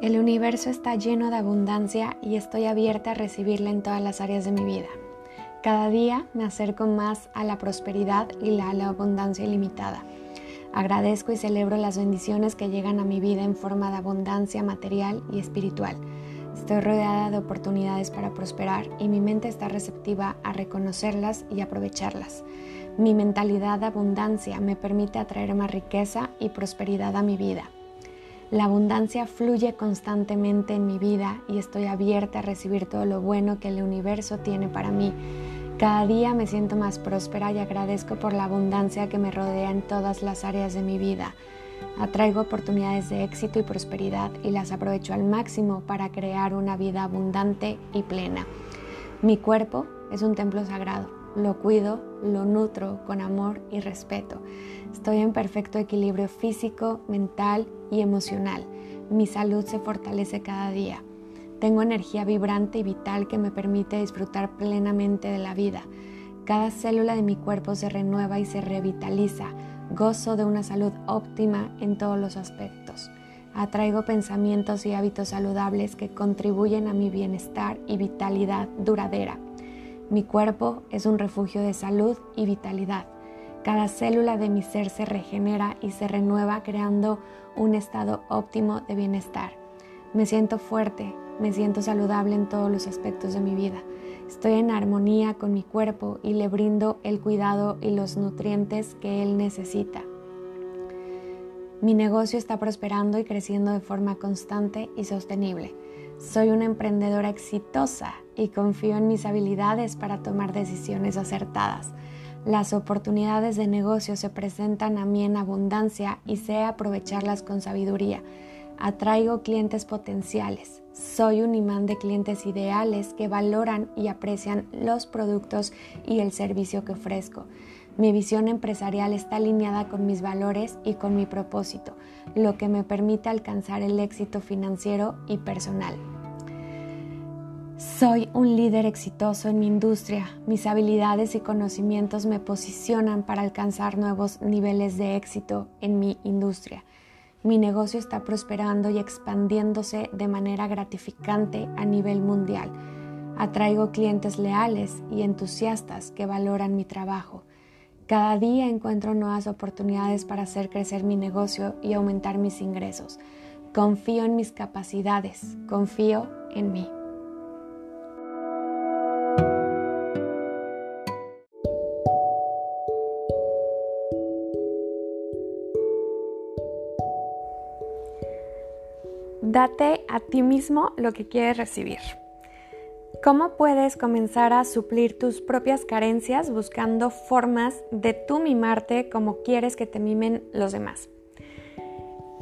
El universo está lleno de abundancia y estoy abierta a recibirla en todas las áreas de mi vida. Cada día me acerco más a la prosperidad y la, la abundancia ilimitada. Agradezco y celebro las bendiciones que llegan a mi vida en forma de abundancia material y espiritual. Estoy rodeada de oportunidades para prosperar y mi mente está receptiva a reconocerlas y aprovecharlas. Mi mentalidad de abundancia me permite atraer más riqueza y prosperidad a mi vida. La abundancia fluye constantemente en mi vida y estoy abierta a recibir todo lo bueno que el universo tiene para mí. Cada día me siento más próspera y agradezco por la abundancia que me rodea en todas las áreas de mi vida. Atraigo oportunidades de éxito y prosperidad y las aprovecho al máximo para crear una vida abundante y plena. Mi cuerpo es un templo sagrado. Lo cuido, lo nutro con amor y respeto. Estoy en perfecto equilibrio físico, mental y emocional. Mi salud se fortalece cada día. Tengo energía vibrante y vital que me permite disfrutar plenamente de la vida. Cada célula de mi cuerpo se renueva y se revitaliza. Gozo de una salud óptima en todos los aspectos. Atraigo pensamientos y hábitos saludables que contribuyen a mi bienestar y vitalidad duradera. Mi cuerpo es un refugio de salud y vitalidad. Cada célula de mi ser se regenera y se renueva creando un estado óptimo de bienestar. Me siento fuerte, me siento saludable en todos los aspectos de mi vida. Estoy en armonía con mi cuerpo y le brindo el cuidado y los nutrientes que él necesita. Mi negocio está prosperando y creciendo de forma constante y sostenible. Soy una emprendedora exitosa y confío en mis habilidades para tomar decisiones acertadas. Las oportunidades de negocio se presentan a mí en abundancia y sé aprovecharlas con sabiduría. Atraigo clientes potenciales. Soy un imán de clientes ideales que valoran y aprecian los productos y el servicio que ofrezco. Mi visión empresarial está alineada con mis valores y con mi propósito, lo que me permite alcanzar el éxito financiero y personal. Soy un líder exitoso en mi industria. Mis habilidades y conocimientos me posicionan para alcanzar nuevos niveles de éxito en mi industria. Mi negocio está prosperando y expandiéndose de manera gratificante a nivel mundial. Atraigo clientes leales y entusiastas que valoran mi trabajo. Cada día encuentro nuevas oportunidades para hacer crecer mi negocio y aumentar mis ingresos. Confío en mis capacidades, confío en mí. Date a ti mismo lo que quieres recibir. ¿Cómo puedes comenzar a suplir tus propias carencias buscando formas de tú mimarte como quieres que te mimen los demás?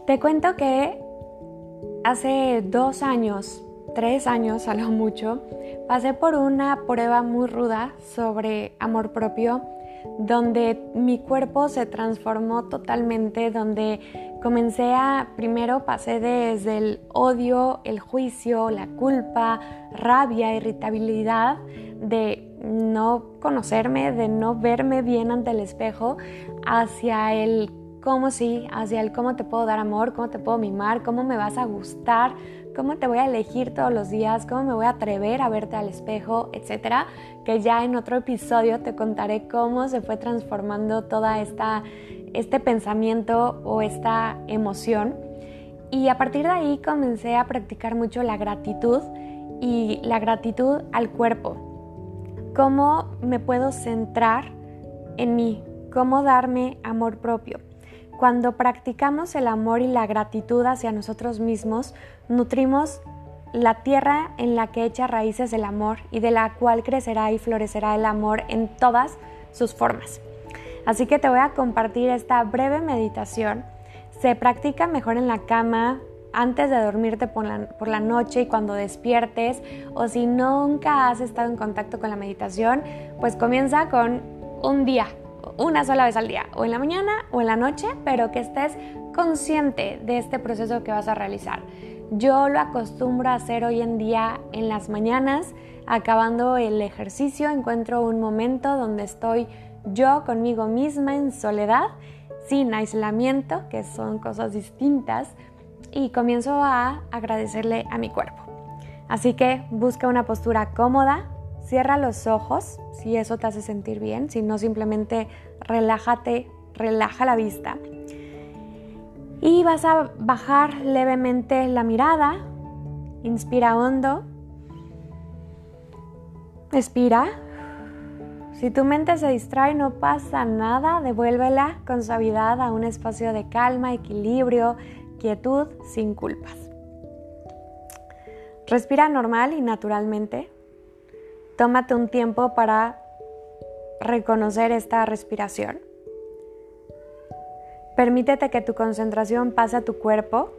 Te cuento que hace dos años, tres años a lo mucho, pasé por una prueba muy ruda sobre amor propio, donde mi cuerpo se transformó totalmente, donde comencé a, primero pasé desde el odio, el juicio, la culpa, rabia, irritabilidad de no conocerme, de no verme bien ante el espejo, hacia el cómo sí, hacia el cómo te puedo dar amor, cómo te puedo mimar, cómo me vas a gustar, cómo te voy a elegir todos los días, cómo me voy a atrever a verte al espejo, etcétera, que ya en otro episodio te contaré cómo se fue transformando toda esta este pensamiento o esta emoción. Y a partir de ahí comencé a practicar mucho la gratitud y la gratitud al cuerpo. Cómo me puedo centrar en mí, cómo darme amor propio. Cuando practicamos el amor y la gratitud hacia nosotros mismos, nutrimos la tierra en la que echa raíces el amor y de la cual crecerá y florecerá el amor en todas sus formas. Así que te voy a compartir esta breve meditación. Se practica mejor en la cama, antes de dormirte por la, noche y cuando despiertes, o si nunca has estado en contacto con la meditación, pues comienza con un día, una sola vez al día, o en la mañana o en la noche, pero que estés consciente de este proceso que vas a realizar. Yo lo acostumbro a hacer hoy en día en las mañanas, acabando el ejercicio, encuentro un momento donde estoy yo conmigo misma en soledad, sin aislamiento, que son cosas distintas, y comienzo a agradecerle a mi cuerpo. Así que busca una postura cómoda, cierra los ojos si eso te hace sentir bien, si no simplemente relájate, relaja la vista. Y vas a bajar levemente la mirada, inspira hondo, expira. Si tu mente se distrae, no pasa nada, devuélvela con suavidad a un espacio de calma, equilibrio, quietud, sin culpas. Respira normal y naturalmente. Tómate un tiempo para reconocer esta respiración. Permítete que tu concentración pase a tu cuerpo.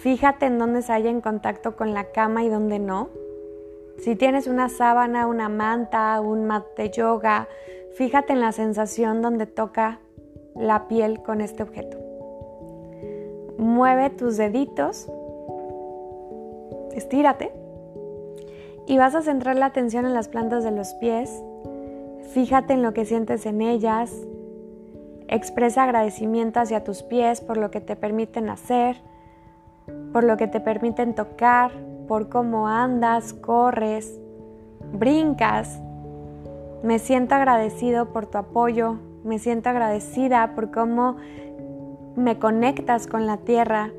Fíjate en dónde se haya en contacto con la cama y dónde no. Si tienes una sábana, una manta, un mat de yoga, fíjate en la sensación donde toca la piel con este objeto. Mueve tus deditos estírate y vas a centrar la atención en las plantas de los pies. Fíjate en lo que sientes en ellas. Expresa agradecimiento hacia tus pies por lo que te permiten hacer, por lo que te permiten tocar, por cómo andas, corres, brincas. Me siento agradecido por tu apoyo, me siento agradecida por cómo me conectas con la tierra,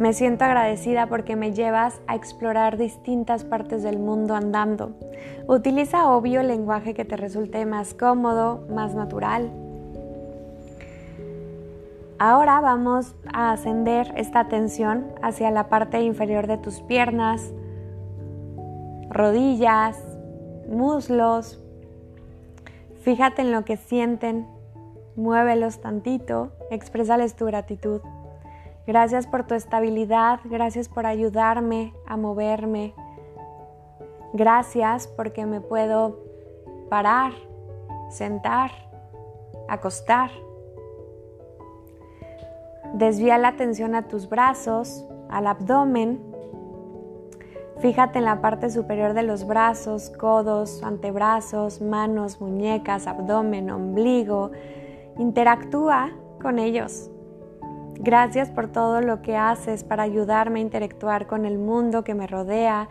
me siento agradecida porque me llevas a explorar distintas partes del mundo andando. Utiliza obvio el lenguaje que te resulte más cómodo, más natural. Ahora vamos a ascender esta atención hacia la parte inferior de tus piernas, rodillas, muslos. Fíjate en lo que sienten, muévelos tantito, expresales tu gratitud. Gracias por tu estabilidad, gracias por ayudarme a moverme. Gracias porque me puedo parar, sentar, acostar. Desvía la atención a tus brazos, al abdomen. Fíjate en la parte superior de los brazos, codos, antebrazos, manos, muñecas, abdomen, ombligo. Interactúa con ellos. Gracias por todo lo que haces para ayudarme a interactuar con el mundo que me rodea,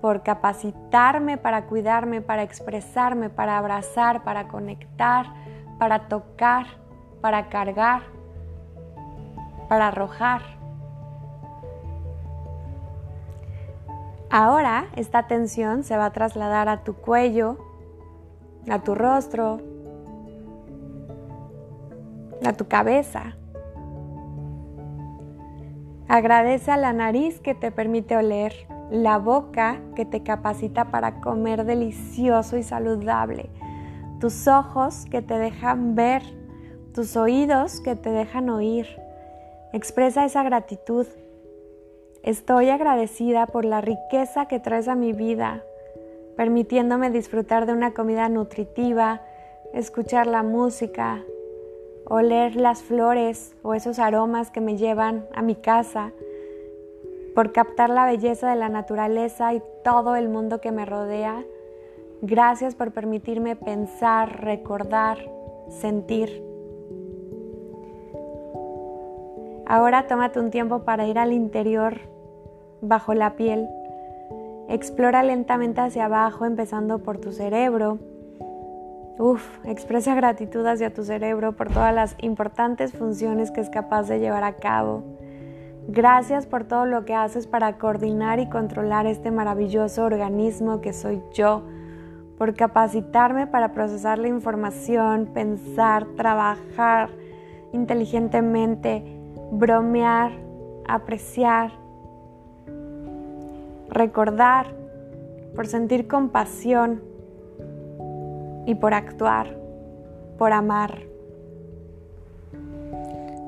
por capacitarme para cuidarme, para expresarme, para abrazar, para conectar, para tocar, para cargar, para arrojar. Ahora esta atención se va a trasladar a tu cuello, a tu rostro, a tu cabeza. Agradece a la nariz que te permite oler, la boca que te capacita para comer delicioso y saludable, tus ojos que te dejan ver, tus oídos que te dejan oír. Expresa esa gratitud. Estoy agradecida por la riqueza que traes a mi vida, permitiéndome disfrutar de una comida nutritiva, escuchar la música, oler las flores o esos aromas que me llevan a mi casa, por captar la belleza de la naturaleza y todo el mundo que me rodea. Gracias por permitirme pensar, recordar, sentir. Ahora tómate un tiempo para ir al interior, bajo la piel. Explora lentamente hacia abajo, empezando por tu cerebro Uf, expresa gratitud hacia tu cerebro por todas las importantes funciones que es capaz de llevar a cabo. Gracias por todo lo que haces para coordinar y controlar este maravilloso organismo que soy yo, por capacitarme para procesar la información, pensar, trabajar inteligentemente, bromear, apreciar, recordar, por sentir compasión y por actuar, por amar.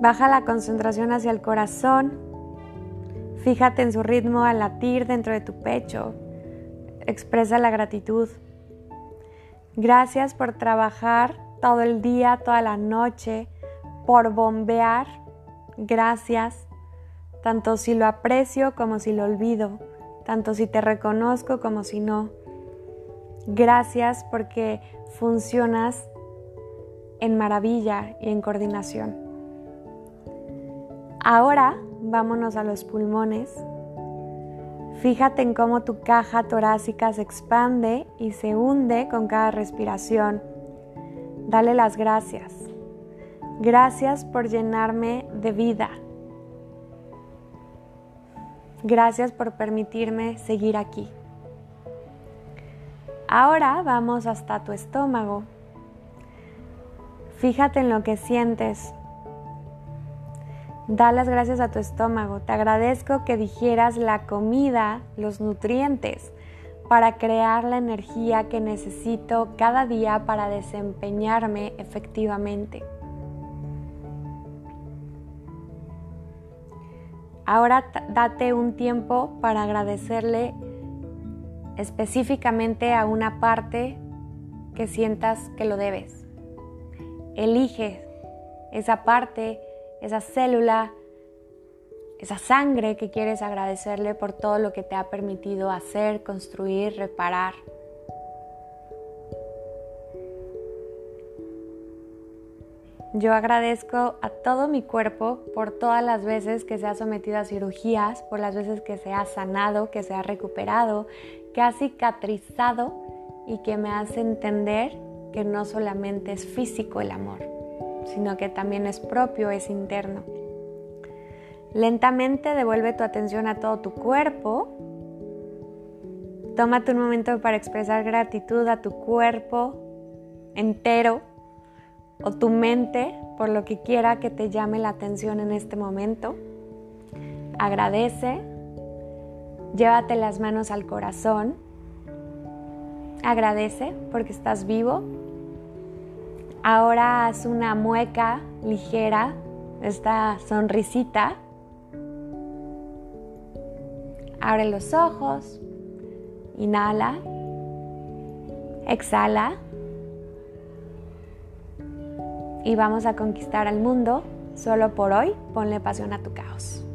Baja la concentración hacia el corazón, fíjate en su ritmo al latir dentro de tu pecho, expresa la gratitud. Gracias por trabajar todo el día, toda la noche, por bombear. Gracias, tanto si lo aprecio como si lo olvido, tanto si te reconozco como si no. Gracias porque funcionas en maravilla y en coordinación. Ahora vámonos a los pulmones. Fíjate en cómo tu caja torácica se expande y se hunde con cada respiración. Dale las gracias. Gracias por llenarme de vida. Gracias por permitirme seguir aquí. Ahora vamos hasta tu estómago. Fíjate en lo que sientes. Da las gracias a tu estómago. Te agradezco que digieras la comida, los nutrientes, para crear la energía que necesito cada día para desempeñarme efectivamente. Ahora date un tiempo para agradecerle específicamente a una parte que sientas que lo debes. Elige esa parte, esa célula, esa sangre que quieres agradecerle por todo lo que te ha permitido hacer, construir, reparar. Yo agradezco a todo mi cuerpo por todas las veces que se ha sometido a cirugías, por las veces que se ha sanado, que se ha recuperado, que ha cicatrizado y que me hace entender que no solamente es físico el amor, sino que también es propio, es interno. Lentamente devuelve tu atención a todo tu cuerpo. Tómate un momento para expresar gratitud a tu cuerpo entero o tu mente por lo que quiera que te llame la atención en este momento. Agradece, llévate las manos al corazón, agradece porque estás vivo. Ahora haz una mueca ligera, esta sonrisita. Abre los ojos, inhala, exhala y vamos a conquistar al mundo. Solo por hoy, ponle pasión a tu caos.